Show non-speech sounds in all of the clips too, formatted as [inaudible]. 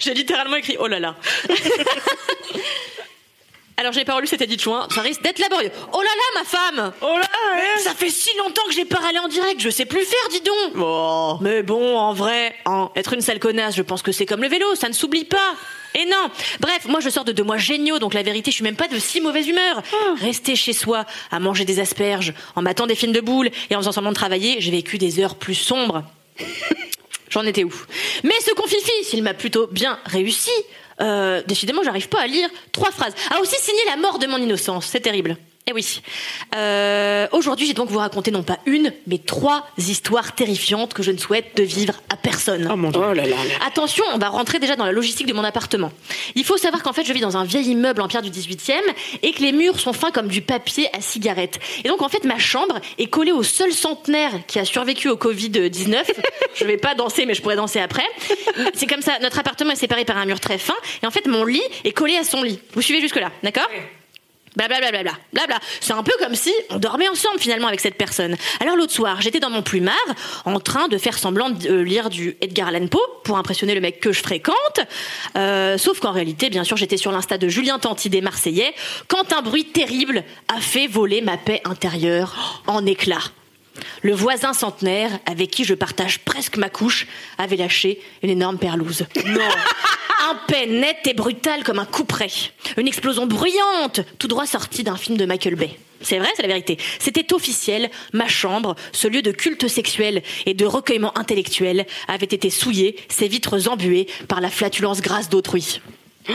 J'ai littéralement écrit oh là là [laughs] Alors j'ai pas relu cet édit joint, ça risque d'être laborieux. Oh là là ma femme Oh là Ça fait si longtemps que j'ai pas râlé en direct, je sais plus faire dis donc Oh. Mais bon, en vrai, hein, être une sale connasse, je pense que c'est comme le vélo, ça ne s'oublie pas et non Bref, moi je sors de deux mois géniaux, donc la vérité, je suis même pas de si mauvaise humeur. Rester chez soi, à manger des asperges, en battant des films de boules et en faisant semblant de travailler, j'ai vécu des heures plus sombres. [laughs] J'en étais où? Mais ce confit il m'a plutôt bien réussi. Euh, décidément, j'arrive pas à lire trois phrases. A aussi signé la mort de mon innocence. C'est terrible. Eh oui. Euh, Aujourd'hui, j'ai donc vous raconter non pas une, mais trois histoires terrifiantes que je ne souhaite de vivre à personne. Oh mon dieu. Oh là là. Attention, on va rentrer déjà dans la logistique de mon appartement. Il faut savoir qu'en fait, je vis dans un vieil immeuble en pierre du 18e et que les murs sont fins comme du papier à cigarette. Et donc, en fait, ma chambre est collée au seul centenaire qui a survécu au Covid-19. [laughs] je vais pas danser, mais je pourrais danser après. C'est comme ça, notre appartement est séparé par un mur très fin et en fait, mon lit est collé à son lit. Vous suivez jusque-là, d'accord? Blablabla, bla. C'est un peu comme si on dormait ensemble finalement avec cette personne. Alors l'autre soir, j'étais dans mon plumard, en train de faire semblant de euh, lire du Edgar Allan Poe pour impressionner le mec que je fréquente. Euh, sauf qu'en réalité, bien sûr, j'étais sur l'insta de Julien Tanti des Marseillais quand un bruit terrible a fait voler ma paix intérieure en éclats. Le voisin centenaire, avec qui je partage presque ma couche, avait lâché une énorme perlouse. Non. Un paix net et brutal comme un couperet. Une explosion bruyante, tout droit sortie d'un film de Michael Bay. C'est vrai, c'est la vérité. C'était officiel, ma chambre, ce lieu de culte sexuel et de recueillement intellectuel, avait été souillé, ses vitres embuées par la flatulence grasse d'autrui. [gasps]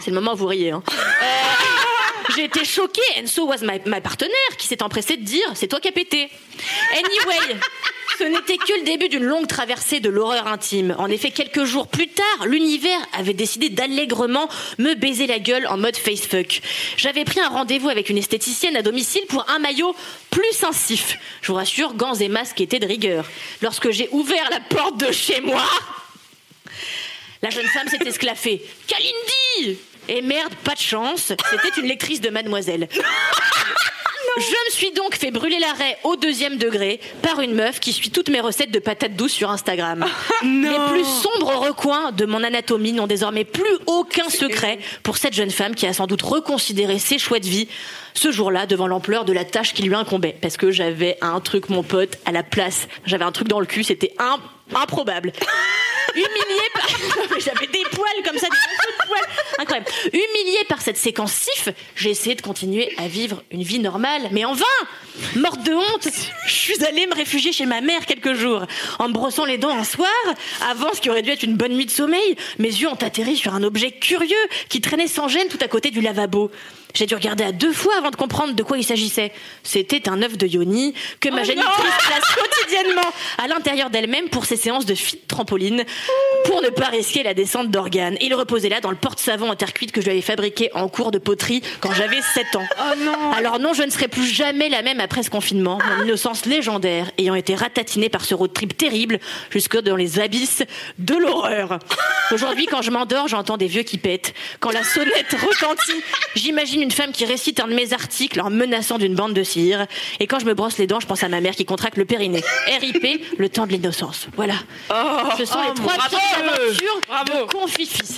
C'est le moment où vous riez. Hein. Euh, J'ai été choquée. Enzo was my, my partenaire qui s'est empressé de dire c'est toi qui as pété. Anyway, ce n'était que le début d'une longue traversée de l'horreur intime. En effet, quelques jours plus tard, l'univers avait décidé d'allègrement me baiser la gueule en mode facefuck. J'avais pris un rendez-vous avec une esthéticienne à domicile pour un maillot plus incif. Je vous rassure, gants et masques étaient de rigueur. Lorsque j'ai ouvert la porte de chez moi, la jeune femme s'est esclaffée. Kalindi Et merde, pas de chance, c'était une lectrice de Mademoiselle. Je me suis donc fait brûler l'arrêt au deuxième degré par une meuf qui suit toutes mes recettes de patates douces sur Instagram. Les plus sombres recoins de mon anatomie n'ont désormais plus aucun secret pour cette jeune femme qui a sans doute reconsidéré ses choix de vie ce jour-là devant l'ampleur de la tâche qui lui incombait. Parce que j'avais un truc, mon pote, à la place. J'avais un truc dans le cul, c'était improbable. [laughs] Humilié par... [laughs] J'avais des poils comme ça, des morceaux de poils. Incroyable. Humilié par cette séquence sif, j'ai essayé de continuer à vivre une vie normale, mais en vain Morte de honte, je suis allée me réfugier chez ma mère quelques jours. En me brossant les dents un soir, avant ce qui aurait dû être une bonne nuit de sommeil, mes yeux ont atterri sur un objet curieux qui traînait sans gêne tout à côté du lavabo. J'ai dû regarder à deux fois avant de comprendre de quoi il s'agissait. C'était un œuf de yoni que ma génitrice place quotidiennement à l'intérieur d'elle-même pour ses séances de fit trampoline pour ne pas risquer la descente d'organes. Il reposait là dans le porte-savon en terre cuite que je lui avais fabriqué en cours de poterie quand j'avais 7 ans. Alors non, je ne serai plus jamais la même après ce confinement, mon innocence légendaire ayant été ratatinée par ce road trip terrible jusque dans les abysses de l'horreur. Aujourd'hui, quand je m'endors, j'entends des vieux qui pètent. Quand la sonnette retentit, j'imagine une femme qui récite un de mes articles en menaçant d'une bande de cire. Et quand je me brosse les dents, je pense à ma mère qui contracte le périnée. RIP, le temps de l'innocence. Voilà. Ce sont les trois bravo. aventures Bravo. de Confifi.